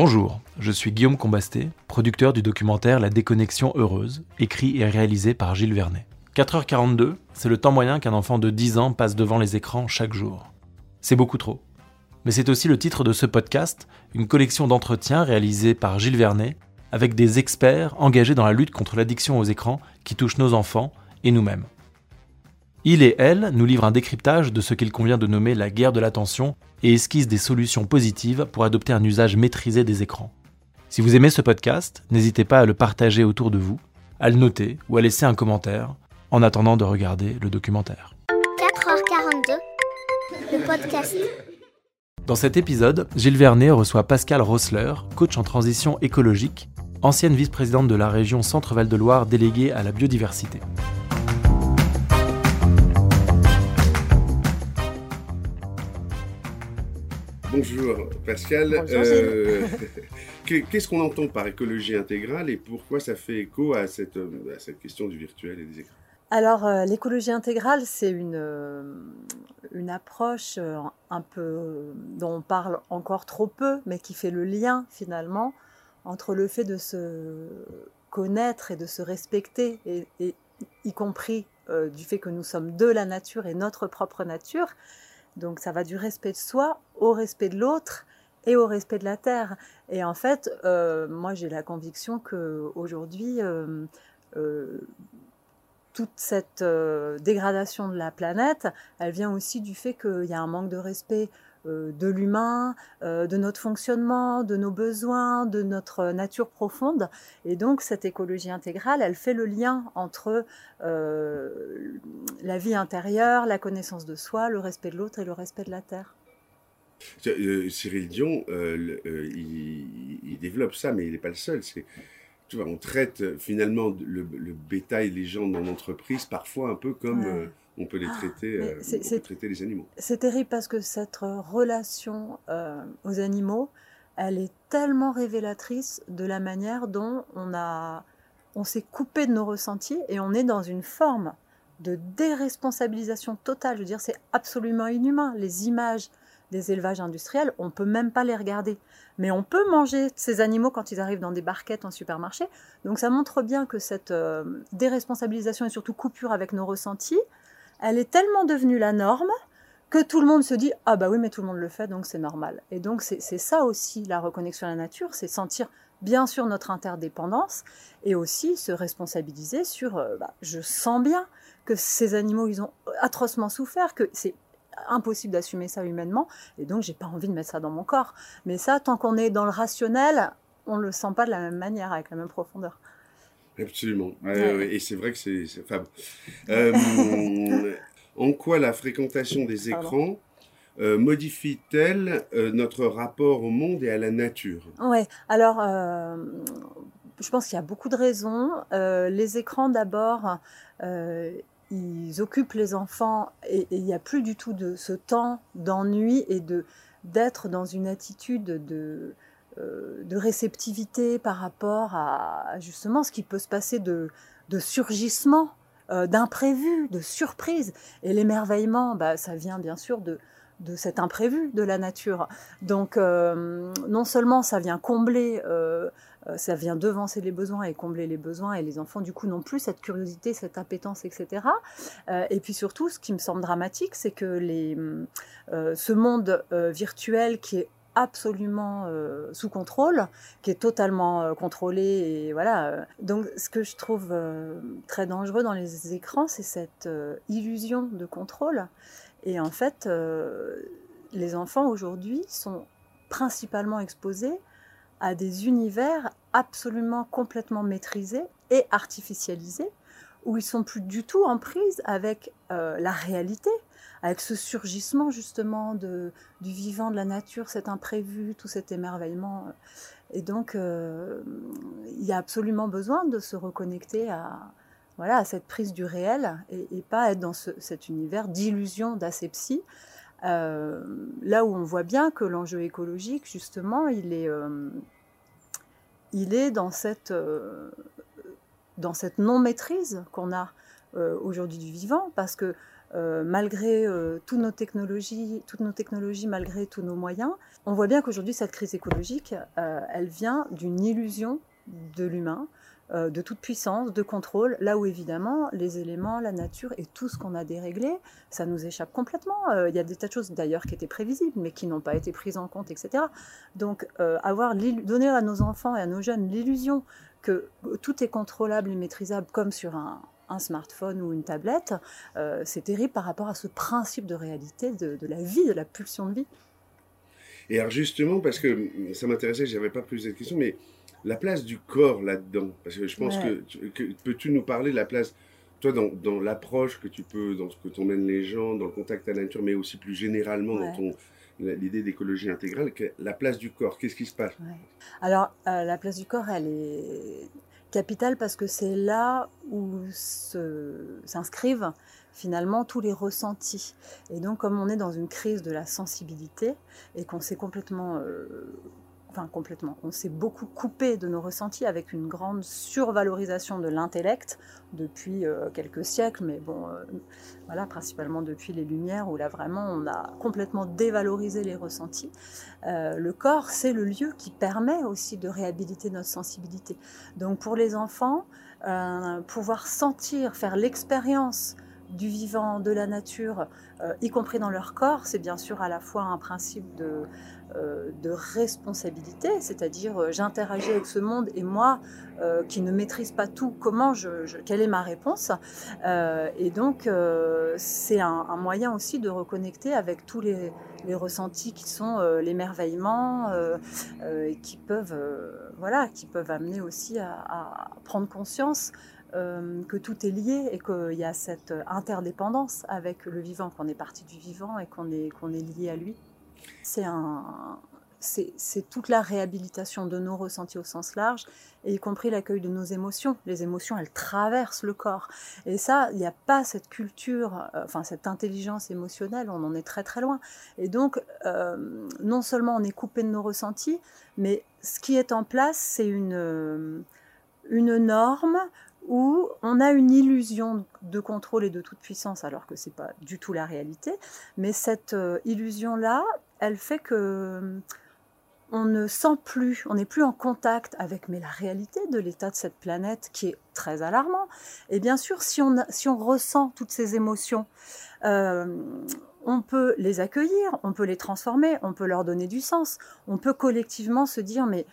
Bonjour, je suis Guillaume Combasté, producteur du documentaire La déconnexion heureuse, écrit et réalisé par Gilles Vernet. 4h42, c'est le temps moyen qu'un enfant de 10 ans passe devant les écrans chaque jour. C'est beaucoup trop. Mais c'est aussi le titre de ce podcast, une collection d'entretiens réalisés par Gilles Vernet avec des experts engagés dans la lutte contre l'addiction aux écrans qui touche nos enfants et nous-mêmes. Il et elle nous livrent un décryptage de ce qu'il convient de nommer la guerre de l'attention et esquissent des solutions positives pour adopter un usage maîtrisé des écrans. Si vous aimez ce podcast, n'hésitez pas à le partager autour de vous, à le noter ou à laisser un commentaire en attendant de regarder le documentaire. 4h42, le podcast. Dans cet épisode, Gilles Vernet reçoit Pascal Rossler, coach en transition écologique, ancienne vice-présidente de la région Centre-Val de Loire déléguée à la biodiversité. Bonjour Pascal. Euh, Qu'est-ce qu'on entend par écologie intégrale et pourquoi ça fait écho à cette, euh, à cette question du virtuel et des écrans? Alors, euh, l'écologie intégrale, c'est une, euh, une approche un peu dont on parle encore trop peu, mais qui fait le lien finalement entre le fait de se connaître et de se respecter, et, et y compris du fait que nous sommes de la nature et notre propre nature. Donc, ça va du respect de soi au respect de l'autre et au respect de la terre. Et en fait, euh, moi, j'ai la conviction que aujourd'hui, euh, euh, toute cette dégradation de la planète, elle vient aussi du fait qu'il y a un manque de respect de l'humain, euh, de notre fonctionnement, de nos besoins, de notre nature profonde. Et donc cette écologie intégrale, elle fait le lien entre euh, la vie intérieure, la connaissance de soi, le respect de l'autre et le respect de la terre. Euh, Cyril Dion, euh, euh, il, il développe ça, mais il n'est pas le seul. C'est, tu vois, on traite euh, finalement le, le bétail, les gens dans l'entreprise, parfois un peu comme Ouais. euh, on peut les Ah, traiter, c'est- on peut traiter les animaux. C'est terrible parce que cette relation euh, aux animaux, elle est tellement révélatrice de la manière dont on a, on s'est coupé de nos ressentis et on est dans une forme de déresponsabilisation totale. Je veux dire, c'est absolument inhumain. Les images des élevages industriels, on peut même pas les regarder. Mais on peut manger ces animaux quand ils arrivent dans des barquettes en supermarché. Donc ça montre bien que cette euh, déresponsabilisation et surtout coupure avec nos ressentis, elle est tellement devenue la norme que tout le monde se dit ah bah oui mais tout le monde le fait donc c'est normal. Et donc c'est ça aussi la reconnexion à la nature c'est sentir bien sûr notre interdépendance et aussi se responsabiliser sur euh, bah, je sens bien que ces animaux ils ont atrocement souffert que c'est impossible d'assumer ça humainement et donc j'ai pas envie de mettre ça dans mon corps. Mais ça tant qu'on est dans le rationnel on le sent pas de la même manière avec la même profondeur Absolument. Ouais, et c'est vrai que c'est, fab. Euh, en quoi la fréquentation des écrans euh, modifie-t-elle euh, notre rapport au monde et à la nature? Ouais, alors euh, je pense qu'il y a beaucoup de raisons. Les écrans d'abord, ils occupent les enfants et et il n'y a plus du tout de ce temps d'ennui et de d'être dans une attitude de de réceptivité par rapport à justement ce qui peut se passer de, de surgissement, euh, d'imprévu, de surprise. Et l'émerveillement, bah, ça vient bien sûr de, de cet imprévu de la nature. Donc, euh, non seulement ça vient combler, euh, ça vient devancer les besoins et combler les besoins, et les enfants, du coup, n'ont plus cette curiosité, cette appétence, etc. Et puis surtout, ce qui me semble dramatique, c'est que les, ce monde virtuel qui est absolument euh, sous contrôle, qui est totalement euh, contrôlé et voilà. euh. Donc, ce que je trouve très dangereux dans les écrans, c'est cette illusion de contrôle. Et en fait, les enfants aujourd'hui sont principalement exposés à des univers absolument complètement maîtrisés et artificialisés, où ils sont plus du tout en prise avec la réalité, avec ce surgissement justement de, du vivant, de la nature, cet imprévu, tout cet émerveillement. Et donc, euh, il y a absolument besoin de se reconnecter à, voilà, à cette prise du réel et, pas être dans ce, cet univers d'illusion, d'asepsie. Euh, là où on voit bien que l'enjeu écologique, justement, il est, euh, il est dans cette, dans cette non-maîtrise qu'on a aujourd'hui du vivant, parce que euh, malgré euh, toutes nos technologies, toutes nos technologies, malgré tous nos moyens, on voit bien qu'aujourd'hui cette crise écologique, euh, elle vient d'une illusion de l'humain, de toute puissance, de contrôle, là où évidemment les éléments, la nature et tout ce qu'on a déréglé, ça nous échappe complètement. Il y a des tas de choses d'ailleurs qui étaient prévisibles, mais qui n'ont pas été prises en compte, etc. Donc avoir donné à nos enfants et à nos jeunes l'illusion que tout est contrôlable et maîtrisable comme sur un, un smartphone ou une tablette, euh, c'est terrible par rapport à ce principe de réalité de, la vie, de la pulsion de vie. Et alors justement, parce que ça m'intéressait, je n'avais pas posé cette question, mais la place du corps là-dedans, parce que je pense que, peux-tu nous parler de la place, toi, dans, l'approche que tu peux, dans ce que t'emmènes les gens, dans le contact à la nature, mais aussi plus généralement dans ton l'idée d'écologie intégrale, la place du corps, qu'est-ce qui se passe? Alors, euh, la place du corps, elle est Capital parce que c'est là où s'inscrivent finalement tous les ressentis. Et donc comme on est dans une crise de la sensibilité et qu'on s'est complètement euh, enfin complètement. On s'est beaucoup coupé de nos ressentis avec une grande survalorisation de l'intellect depuis euh, quelques siècles, mais bon, euh, voilà, principalement depuis les Lumières où là vraiment on a complètement dévalorisé les ressentis. Euh, le corps, c'est le lieu qui permet aussi de réhabiliter notre sensibilité. Donc pour les enfants, pouvoir sentir, faire l'expérience du vivant, de la nature, y compris dans leur corps, c'est bien sûr à la fois un principe de euh, de responsabilité, c'est-à-dire euh, j'interagis avec ce monde et moi euh, qui ne maîtrise pas tout, comment je, quelle est ma réponse Et donc c'est un, moyen aussi de reconnecter avec tous les, ressentis qui sont l'émerveillement et qui peuvent voilà qui peuvent amener aussi à, prendre conscience que tout est lié et qu'il y a cette interdépendance avec le vivant, qu'on est parti du vivant et qu'on est, qu'on est lié à lui c'est toute la réhabilitation de nos ressentis au sens large, et y compris l'accueil de nos émotions. Les émotions, elles traversent le corps. Et ça, il n'y a pas cette culture, euh, enfin cette intelligence émotionnelle, on en est très très loin. Et donc, euh, non seulement on est coupé de nos ressentis, mais ce qui est en place, c'est une, euh, une norme où on a une illusion de contrôle et de toute puissance, alors que ce n'est pas du tout la réalité. Mais cette illusion-là elle fait que euh, on ne sent plus, on n'est plus en contact avec mais la réalité de l'état de cette planète qui est très alarmant. Et bien sûr, si on, si on ressent toutes ces émotions, euh, on peut les accueillir, on peut les transformer, on peut leur donner du sens, on peut collectivement se dire mais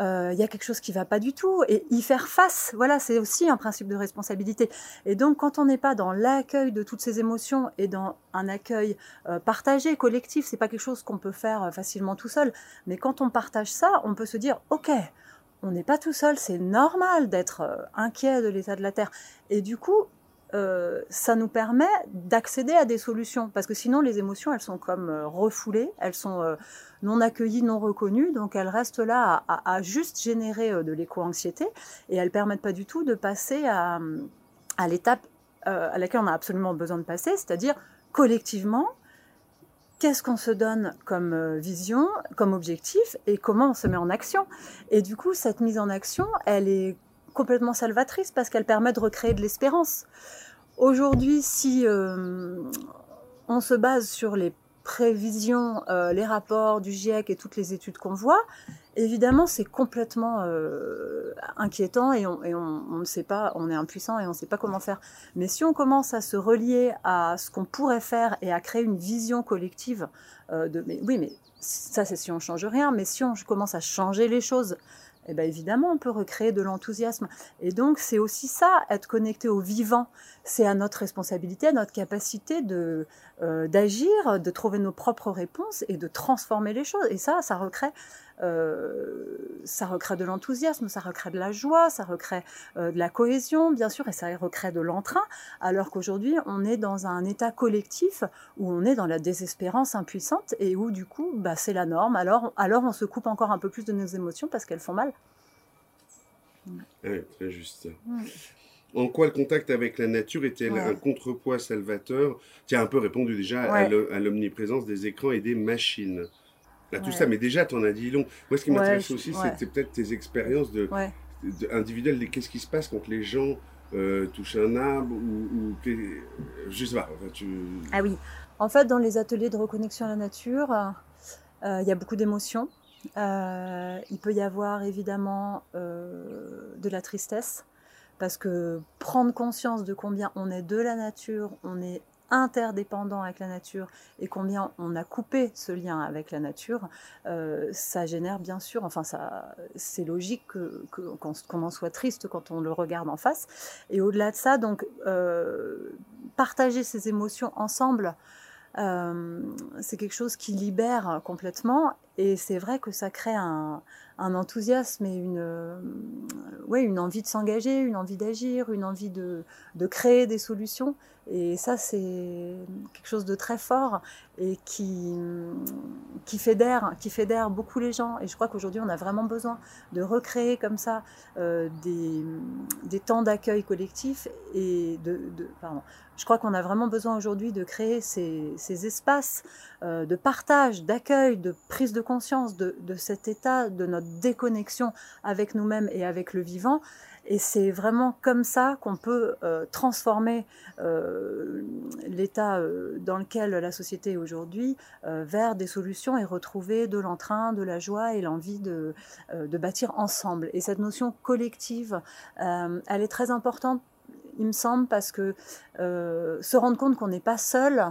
euh, il y a quelque chose qui va pas du tout et y faire face. Voilà, c'est aussi un principe de responsabilité. Et donc, quand on n'est pas dans l'accueil de toutes ces émotions et dans un accueil euh, partagé, collectif, c'est pas quelque chose qu'on peut faire euh, facilement tout seul. Mais quand on partage ça, on peut se dire, ok, on n'est pas tout seul, c'est normal d'être inquiet de l'état de la Terre. Et du coup, euh, ça nous permet d'accéder à des solutions. Parce que sinon, les émotions, elles sont comme euh, refoulées, elles sont euh, non accueillies, non reconnues, donc elles restent là à, juste générer de l'éco-anxiété et elles permettent pas du tout de passer à, à l'étape à laquelle on a absolument besoin de passer, c'est-à-dire collectivement, qu'est-ce qu'on se donne comme vision, comme objectif et comment on se met en action? Et du coup, cette mise en action, elle est complètement salvatrice parce qu'elle permet de recréer de l'espérance. Aujourd'hui, si euh, on se base sur les prévisions, euh, les rapports du GIEC et toutes les études qu'on voit, évidemment, c'est complètement euh, inquiétant et, on, ne sait pas, on est impuissant et on ne sait pas comment faire. Mais si on commence à se relier à ce qu'on pourrait faire et à créer une vision collective mais oui, mais ça c'est si on change rien, mais si on commence à changer les choses, eh bien évidemment, on peut recréer de l'enthousiasme. Et donc, c'est aussi ça, être connecté au vivant. C'est à notre responsabilité, à notre capacité de euh, d'agir, de trouver nos propres réponses et de transformer les choses. Et ça, ça recrée euh, ça recrée de l'enthousiasme, ça recrée de la joie, ça recrée euh, de la cohésion, bien sûr, et ça recrée de l'entrain, alors qu'aujourd'hui, on est dans un état collectif où on est dans la désespérance impuissante et où, du coup, bah, c'est la norme. Alors, alors, on se coupe encore un peu plus de nos émotions parce qu'elles font mal. Oui, très juste. En quoi le contact avec la nature était un contrepoids salvateur? Tu as un peu répondu déjà à l'omniprésence des écrans et des machines. Tout ça, mais déjà, tu en as dit long. Moi, ce qui m'intéresse aussi, c'est peut-être tes expériences de, individuelles, qu'est-ce qui se passe quand les gens euh, toucher un arbre ou, ou que- je sais pas. enfin, tu... Ah oui, en fait, dans les ateliers de reconnexion à la nature, euh, il y a beaucoup d'émotions. Euh, il peut y avoir évidemment euh, de la tristesse, parce que prendre conscience de combien on est de la nature, on est interdépendant avec la nature et combien on a coupé ce lien avec la nature, euh, ça génère bien sûr, enfin ça, c'est logique que, qu'on en soit triste quand on le regarde en face. Et au-delà de ça, donc euh, partager ces émotions ensemble, euh, c'est quelque chose qui libère complètement. Et c'est vrai que ça crée un, enthousiasme et une, euh, ouais, une envie de s'engager, une envie d'agir, une envie de, de créer des solutions. Et ça, c'est quelque chose de très fort et qui, qui, fédère, qui fédère beaucoup les gens. Et je crois qu'aujourd'hui, on a vraiment besoin de recréer comme ça euh, des, des temps d'accueil collectif et de pardon, je crois qu'on a vraiment besoin aujourd'hui de créer ces, ces espaces euh, de partage, d'accueil, de prise de conscience de, cet état, de notre déconnexion avec nous-mêmes et avec le vivant. Et c'est vraiment comme ça qu'on peut euh, transformer euh, l'état euh, dans lequel la société est aujourd'hui vers des solutions et retrouver de l'entrain, de la joie et l'envie de, de bâtir ensemble. Et cette notion collective, elle est très importante il me semble, parce que se rendre compte qu'on n'est pas seul,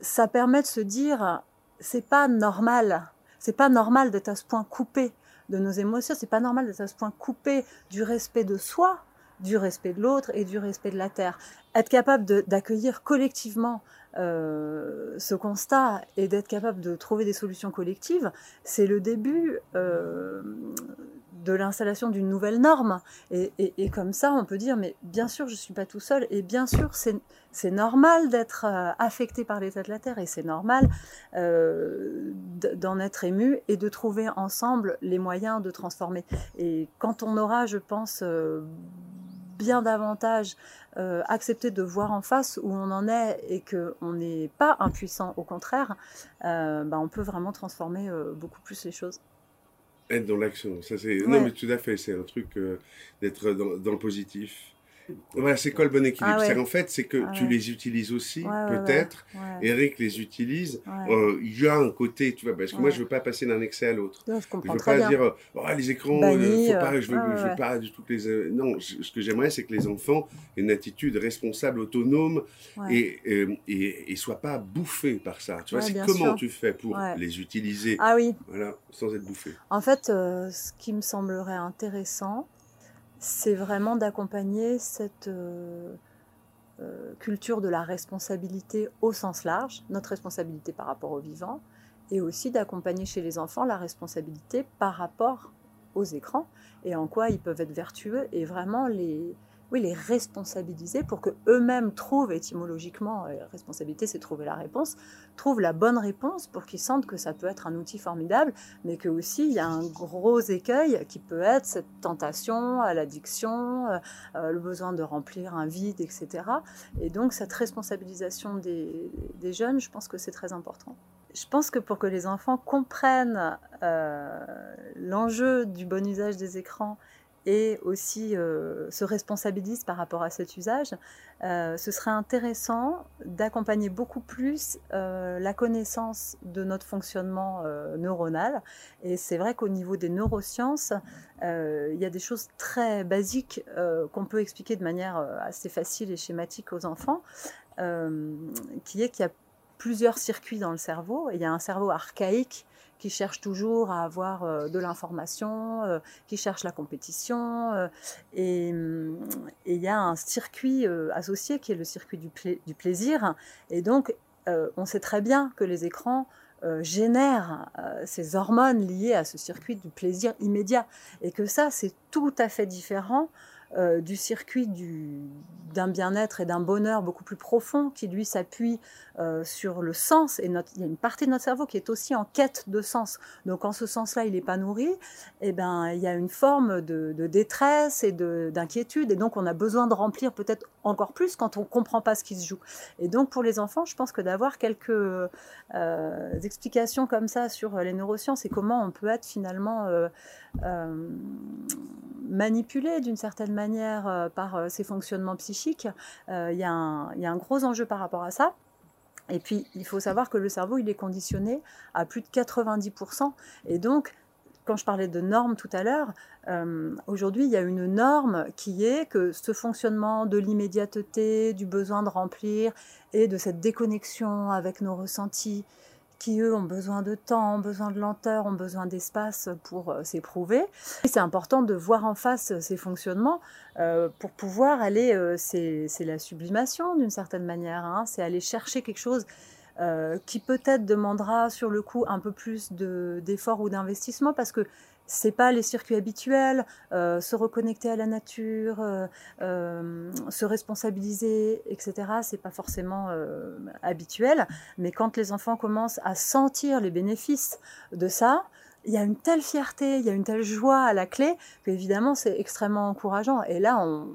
ça permet de se dire c'est pas normal, c'est pas normal d'être à ce point coupé de nos émotions, c'est pas normal d'être à ce point coupé du respect de soi, du respect de l'autre et du respect de la terre. Être capable d'accueillir collectivement euh, ce constat et d'être capable de trouver des solutions collectives, c'est le début euh, de l'installation d'une nouvelle norme. Et, comme ça, on peut dire, mais bien sûr, je ne suis pas tout seul, et bien sûr, c'est normal d'être euh, affecté par l'état de la Terre, et c'est normal euh, d'en être ému et de trouver ensemble les moyens de transformer. Et quand on aura, je pense, euh, bien davantage accepté de voir en face où on en est et qu'on n'est pas impuissant, au contraire, bah, on peut vraiment transformer beaucoup plus les choses être dans l'action. Ça, c'est... Ouais. Non, mais tout à fait, c'est un truc euh, d'être dans, dans, le positif. Voilà, c'est quoi le bon équilibre ah ouais. En fait, c'est que ah tu les utilises aussi, ouais, peut-être. Eric les utilise. Euh, il y a un côté, tu vois, parce que moi, je veux pas passer d'un excès à l'autre. je, je veux pas bien. dire, oh, les écrans, Banni, faut pas, je veux, je veux pas du tout les. Euh, non, ce que j'aimerais, c'est que les enfants aient une attitude responsable, autonome, et, euh, et, et soient pas bouffés par ça. Tu vois, c'est comment sûr. tu fais pour les utiliser, ah, oui. voilà, sans être bouffés? En fait, euh, ce qui me semblerait intéressant, c'est vraiment d'accompagner cette euh, euh, culture de la responsabilité au sens large, notre responsabilité par rapport au vivant, et aussi d'accompagner chez les enfants la responsabilité par rapport aux écrans et en quoi ils peuvent être vertueux. Et vraiment les, oui, les responsabiliser pour que eux-mêmes trouvent étymologiquement, euh, responsabilité c'est trouver la réponse, trouvent la bonne réponse pour qu'ils sentent que ça peut être un outil formidable, mais que aussi il y a un gros écueil qui peut être cette tentation à l'addiction, euh, euh, le besoin de remplir un vide, etc. Et donc cette responsabilisation des, jeunes, je pense que c'est très important. Je pense que pour que les enfants comprennent l'enjeu du bon usage des écrans et aussi euh, se responsabilisent par rapport à cet usage, euh, ce serait intéressant d'accompagner beaucoup plus euh, la connaissance de notre fonctionnement neuronal. Et c'est vrai qu'au niveau des neurosciences, il y a des choses très basiques qu'on peut expliquer de manière assez facile et schématique aux enfants, qui est qu'il y a plusieurs circuits dans le cerveau. Il y a un cerveau archaïque qui cherche toujours à avoir euh, de l'information, euh, qui cherche la compétition. Euh, et il y a un circuit associé qui est le circuit du, du plaisir. Et donc, on sait très bien que les écrans génèrent ces hormones liées à ce circuit du plaisir immédiat. Et que ça, c'est tout à fait différent euh, du circuit d'un bien-être et d'un bonheur beaucoup plus profond qui lui s'appuie euh, sur le sens et il y a une partie de notre cerveau qui est aussi en quête de sens. Donc quand ce sens-là il n'est pas nourri et eh ben il y a une forme de, détresse et d'inquiétude et donc on a besoin de remplir peut-être encore plus quand on comprend pas ce qui se joue. Et donc pour les enfants je pense que d'avoir quelques euh, explications comme ça sur les neurosciences et comment on peut être finalement manipulé d'une certaine manière manière par ses fonctionnements psychiques. Il y, a un gros enjeu par rapport à ça. Et puis, il faut savoir que le cerveau, il est conditionné à plus de 90%. Et donc, quand je parlais de normes tout à l'heure, euh, aujourd'hui, il y a une norme qui est que ce fonctionnement de l'immédiateté, du besoin de remplir et de cette déconnexion avec nos ressentis, qui eux ont besoin de temps, ont besoin de lenteur, ont besoin d'espace pour euh, s'éprouver. C'est important de voir en face ces fonctionnements euh, pour pouvoir aller, c'est la sublimation d'une certaine manière, hein. c'est aller chercher quelque chose euh, qui peut-être demandera sur le coup un peu plus d'efforts ou d'investissement parce que c'est pas les circuits habituels, euh, se reconnecter à la nature, euh, se responsabiliser, etc. C'est pas forcément habituel, mais quand les enfants commencent à sentir les bénéfices de ça, il y a une telle fierté, il y a une telle joie à la clé qu'évidemment c'est extrêmement encourageant. Et là, on,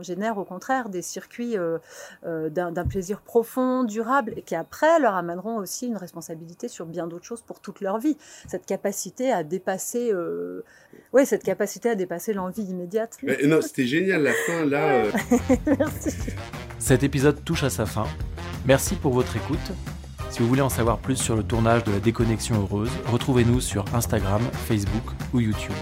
génère au contraire des circuits euh, euh, d'un plaisir profond, durable, et qui après leur amèneront aussi une responsabilité sur bien d'autres choses pour toute leur vie. Cette capacité à dépasser, euh, ouais, cette capacité à dépasser l'envie immédiate. non, c'était génial la fin là. Merci. Cet épisode touche à sa fin. Merci pour votre écoute. Si vous voulez en savoir plus sur le tournage de la déconnexion heureuse, retrouvez-nous sur Instagram, Facebook ou YouTube.